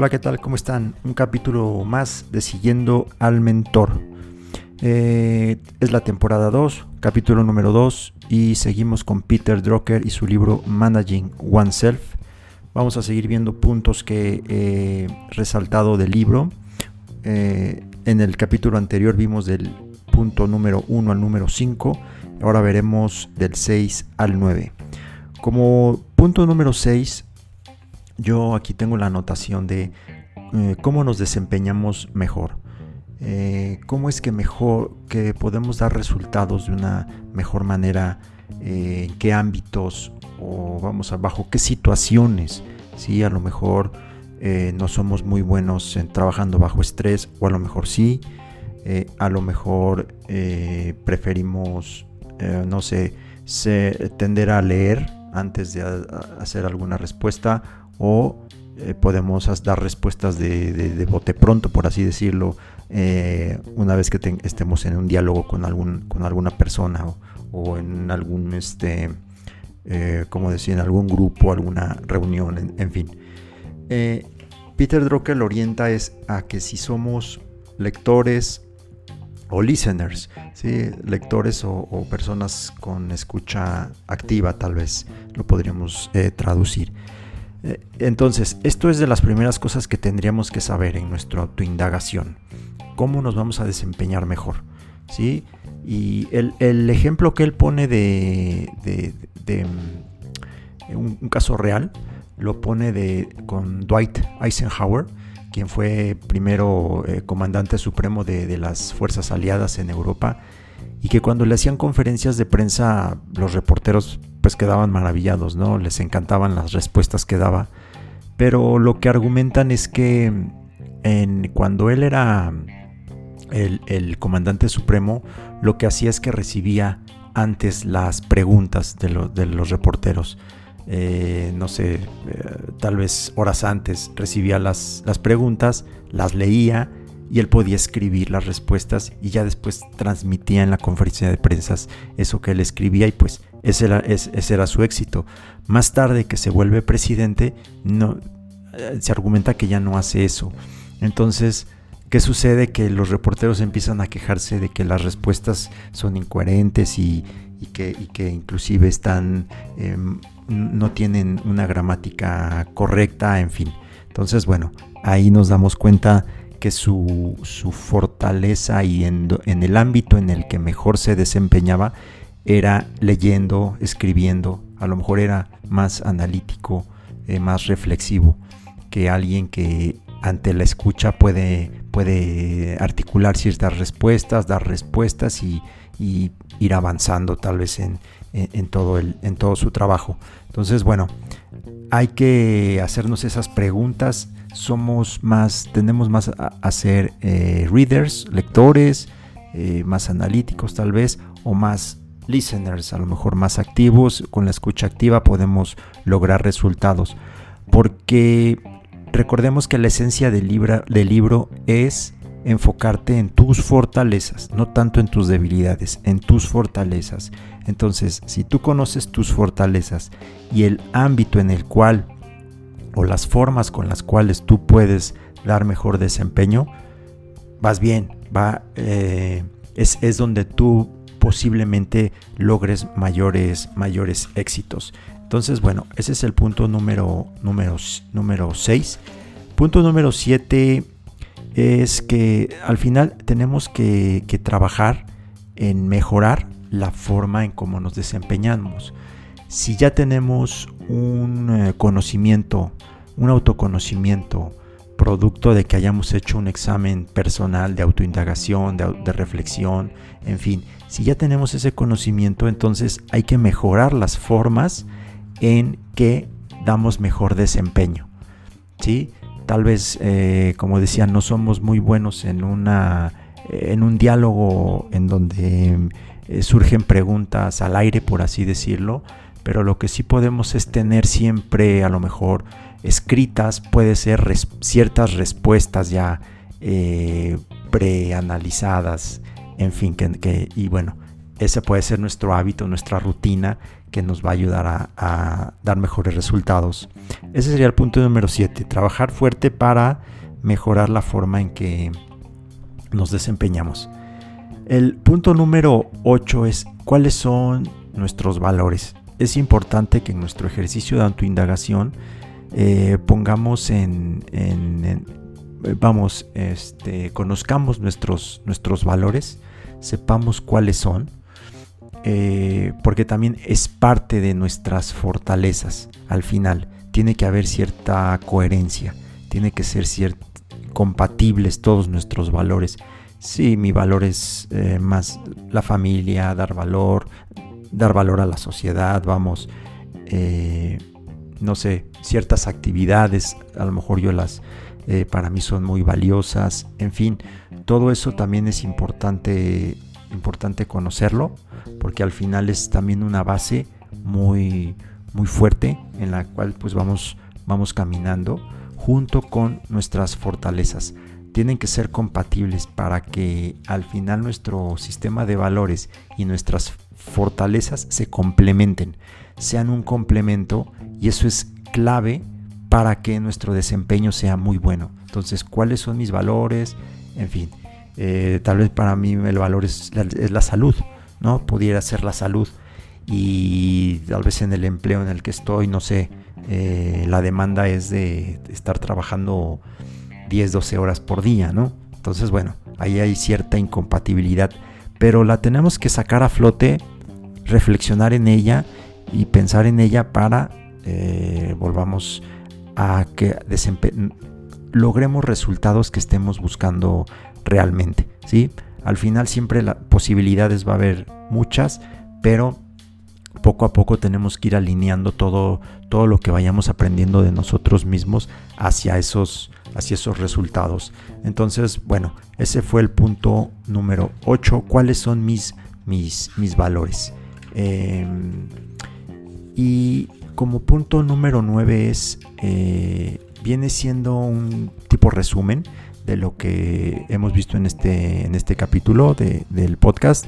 Hola, ¿qué tal? ¿Cómo están? Un capítulo más de Siguiendo al Mentor. Eh, es la temporada 2, capítulo número 2 y seguimos con Peter Drucker y su libro Managing Oneself. Vamos a seguir viendo puntos que he resaltado del libro. Eh, en el capítulo anterior vimos del punto número 1 al número 5. Ahora veremos del 6 al 9. Como punto número 6 yo aquí tengo la anotación de eh, cómo nos desempeñamos mejor. Eh, cómo es que mejor que podemos dar resultados de una mejor manera, eh, en qué ámbitos o vamos a bajo qué situaciones. Si a lo mejor no somos muy buenos en trabajando bajo estrés o a lo mejor sí, a lo mejor preferimos, no sé, tender a leer antes de hacer alguna respuesta o eh, podemos dar respuestas de, bote pronto, por así decirlo, eh, una vez que estemos en un diálogo con, algún, con alguna persona o, en algún, este, eh, como decía, en algún grupo, alguna reunión, en, fin. Peter Drucker lo orienta es a que si somos lectores o listeners, ¿sí? lectores o, personas con escucha activa, tal vez lo podríamos traducir. Eh, entonces, esto es de las primeras cosas que tendríamos que saber en nuestra autoindagación. ¿Cómo nos vamos a desempeñar mejor? ¿Sí? Y el, ejemplo que él pone de, mm, un, caso real, lo pone de, con Dwight Eisenhower, quien fue primero eh, comandante supremo de, las fuerzas aliadas en Europa, y que cuando le hacían conferencias de prensa, los reporteros pues quedaban maravillados, ¿no? Les encantaban las respuestas que daba. Pero lo que argumentan es que en, cuando él era el, comandante supremo, lo que hacía es que recibía antes las preguntas de, los reporteros. Eh, no sé, eh, tal vez horas antes recibía las, las preguntas, las leía y él podía escribir las respuestas y ya después transmitía en la conferencia de prensa eso que él escribía y pues ese era, ese era su éxito. Más tarde que se vuelve presidente, no, eh, se argumenta que ya no hace eso. Entonces, ¿qué sucede? Que los reporteros empiezan a quejarse de que las respuestas son incoherentes y, que, que, inclusive están, em, no tienen una gramática correcta, en fin. Entonces, bueno, ahí nos damos cuenta que su, fortaleza y en, el ámbito en el que mejor se desempeñaba era leyendo, escribiendo, a lo mejor era más analítico, eh, más reflexivo que alguien que ante la escucha puede, puede articular ciertas respuestas, dar respuestas y, ir avanzando tal vez en, todo el, en todo su trabajo. Entonces, bueno, hay que hacernos esas preguntas somos más, tenemos más a, ser eh, readers, lectores, eh, más analíticos tal vez, o más listeners, a lo mejor más activos. Con la escucha activa podemos lograr resultados. Porque recordemos que la esencia del, del libro es enfocarte en tus fortalezas, no tanto en tus debilidades, en tus fortalezas. Entonces, si tú conoces tus fortalezas y el ámbito en el cual o las formas con las cuales tú puedes dar mejor desempeño, vas bien, va, eh, es, es, donde tú posiblemente logres mayores, mayores éxitos. Entonces, bueno, ese es el punto número 6. Número, número punto número 7 es que al final tenemos que, que trabajar en mejorar la forma en cómo nos desempeñamos. Si ya tenemos un eh, conocimiento, un autoconocimiento, producto de que hayamos hecho un examen personal de autoindagación, de, reflexión, en fin, si ya tenemos ese conocimiento, entonces hay que mejorar las formas en que damos mejor desempeño. ¿sí? Tal vez, eh, como decía, no somos muy buenos en, una, en un diálogo en donde eh, surgen preguntas al aire, por así decirlo, pero lo que sí podemos es tener siempre a lo mejor escritas, puede ser ciertas respuestas ya eh, preanalizadas, en fin, que, y bueno, ese puede ser nuestro hábito, nuestra rutina que nos va a ayudar a, dar mejores resultados. Ese sería el punto número 7, trabajar fuerte para mejorar la forma en que nos desempeñamos. El punto número 8 es cuáles son nuestros valores. Es importante que en nuestro ejercicio de autoindagación eh, pongamos en, vamos, este, conozcamos nuestros, nuestros valores, sepamos cuáles son, eh, porque también es parte de nuestras fortalezas. Al final, tiene que haber cierta coherencia, tiene que ser compatibles todos nuestros valores. Sí, mi valor es eh, más la familia, dar valor, dar valor a la sociedad, vamos, eh, no sé, ciertas actividades, a lo mejor yo las, para mí son muy valiosas, en fin, todo eso también es importante, importante conocerlo porque al final es también una base muy, muy fuerte en la cual pues vamos, vamos caminando junto con nuestras fortalezas. Tienen que ser compatibles para que al final nuestro sistema de valores y nuestras fortalezas se complementen, sean un complemento y eso es clave para que nuestro desempeño sea muy bueno. Entonces, ¿cuáles son mis valores? En fin, eh, tal vez para mí el valor es la salud. ¿no? Pudiera ser la salud y tal vez en el empleo en el que estoy, no sé, eh, la demanda es de estar trabajando 10, 12 horas por día, ¿no? Entonces, bueno, ahí hay cierta incompatibilidad, pero la tenemos que sacar a flote, reflexionar en ella y pensar en ella para eh, volvamos a que logremos resultados que estemos buscando realmente, ¿sí? Al final siempre las posibilidades va a haber muchas, pero poco a poco tenemos que ir alineando todo, todo lo que vayamos aprendiendo de nosotros mismos hacia esos, hacia esos resultados. Entonces, bueno, ese fue el punto número 8. ¿Cuáles son mis, mis, mis valores? Em, y como punto número 9 es, eh, viene siendo un tipo resumen de lo que hemos visto en este, en este capítulo del podcast,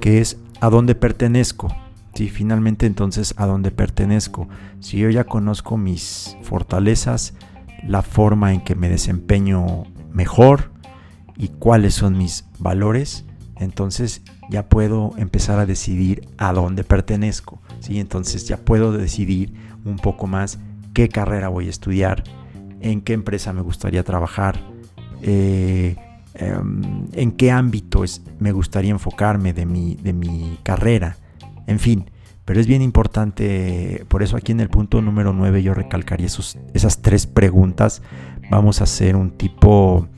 que es a dónde pertenezco. Si finalmente entonces a dónde pertenezco. Si yo ya conozco mis fortalezas, la forma en que me desempeño mejor y cuáles son mis valores, entonces ya puedo empezar a decidir a dónde pertenezco. ¿sí? Entonces ya puedo decidir un poco más qué carrera voy a estudiar, en qué empresa me gustaría trabajar, eh, em, en qué ámbito me gustaría enfocarme de mi, de mi carrera, en fin. Pero es bien importante, por eso aquí en el punto número 9 yo recalcaría esas tres preguntas. Vamos a hacer un tipo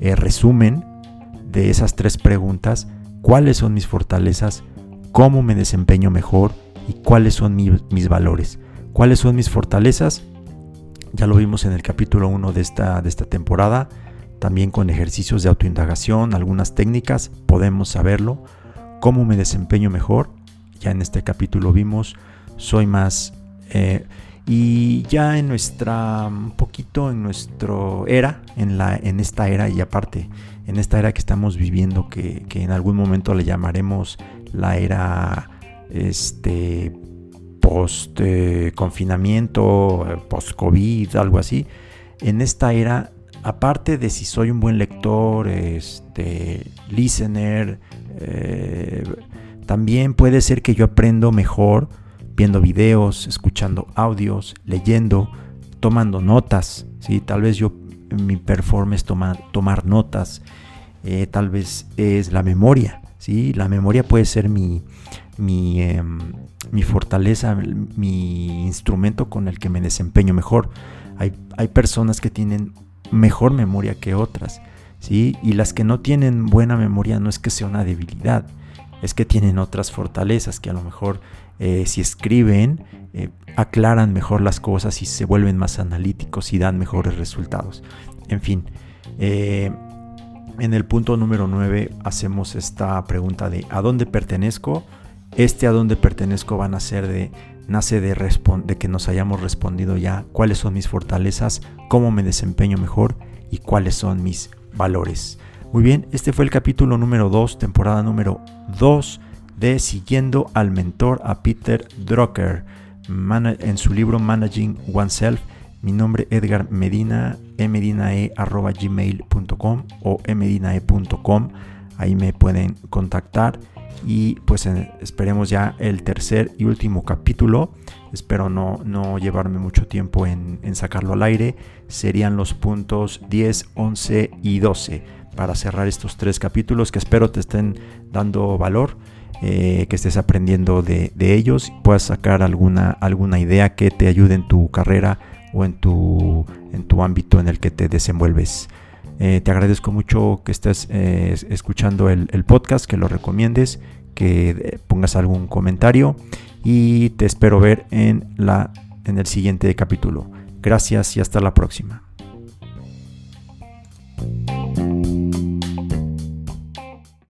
eh, resumen de esas tres preguntas. ¿Cuáles son mis fortalezas? ¿Cómo me desempeño mejor? ¿Y cuáles son mis valores? ¿Cuáles son mis fortalezas? Ya lo vimos en el capítulo 1 de esta, de esta temporada. También con ejercicios de autoindagación, algunas técnicas, podemos saberlo. ¿Cómo me desempeño mejor? Ya en este capítulo vimos, soy más... Eh, y ya en nuestra, un poquito en nuestro era, en, la, en esta era y aparte, en esta era que estamos viviendo, que, en algún momento le llamaremos la era este, post eh, confinamiento, eh, post COVID, algo así. En esta era aparte de si soy un buen lector, este, listener, eh, también puede ser que yo aprendo mejor viendo videos, escuchando audios, leyendo, tomando notas. ¿sí? Tal vez yo mi performance toma, tomar notas, eh, tal vez es la memoria. ¿sí? La memoria puede ser mi, mi, em, mi fortaleza, mi instrumento con el que me desempeño mejor. Hay, hay personas que tienen mejor memoria que otras, ¿sí? Y las que no tienen buena memoria no es que sea una debilidad, es que tienen otras fortalezas que a lo mejor eh, si escriben eh, aclaran mejor las cosas y se vuelven más analíticos y dan mejores resultados. En fin, eh, en el punto número 9 hacemos esta pregunta de ¿a dónde pertenezco? Este a dónde pertenezco van a ser de nace de, de que nos hayamos respondido ya cuáles son mis fortalezas, cómo me desempeño mejor y cuáles son mis valores. Muy bien, este fue el capítulo número 2, temporada número 2 de Siguiendo al Mentor a Peter Drucker en su libro Managing Oneself. Mi nombre es Edgar Medina, emedinae.gmail.com o emedinae.com. Ahí me pueden contactar y pues esperemos ya el tercer y último capítulo. Espero no, no llevarme mucho tiempo en, sacarlo al aire. Serían los puntos 10, 11 y 12 para cerrar estos tres capítulos que espero te estén dando valor. Eh, que estés aprendiendo de, ellos, puedas sacar alguna, alguna idea que te ayude en tu carrera o en tu, en tu ámbito en el que te desenvuelves. Eh, te agradezco mucho que estés eh, escuchando el, el, podcast, que lo recomiendes, que pongas algún comentario y te espero ver en, la, en el siguiente capítulo. Gracias y hasta la próxima.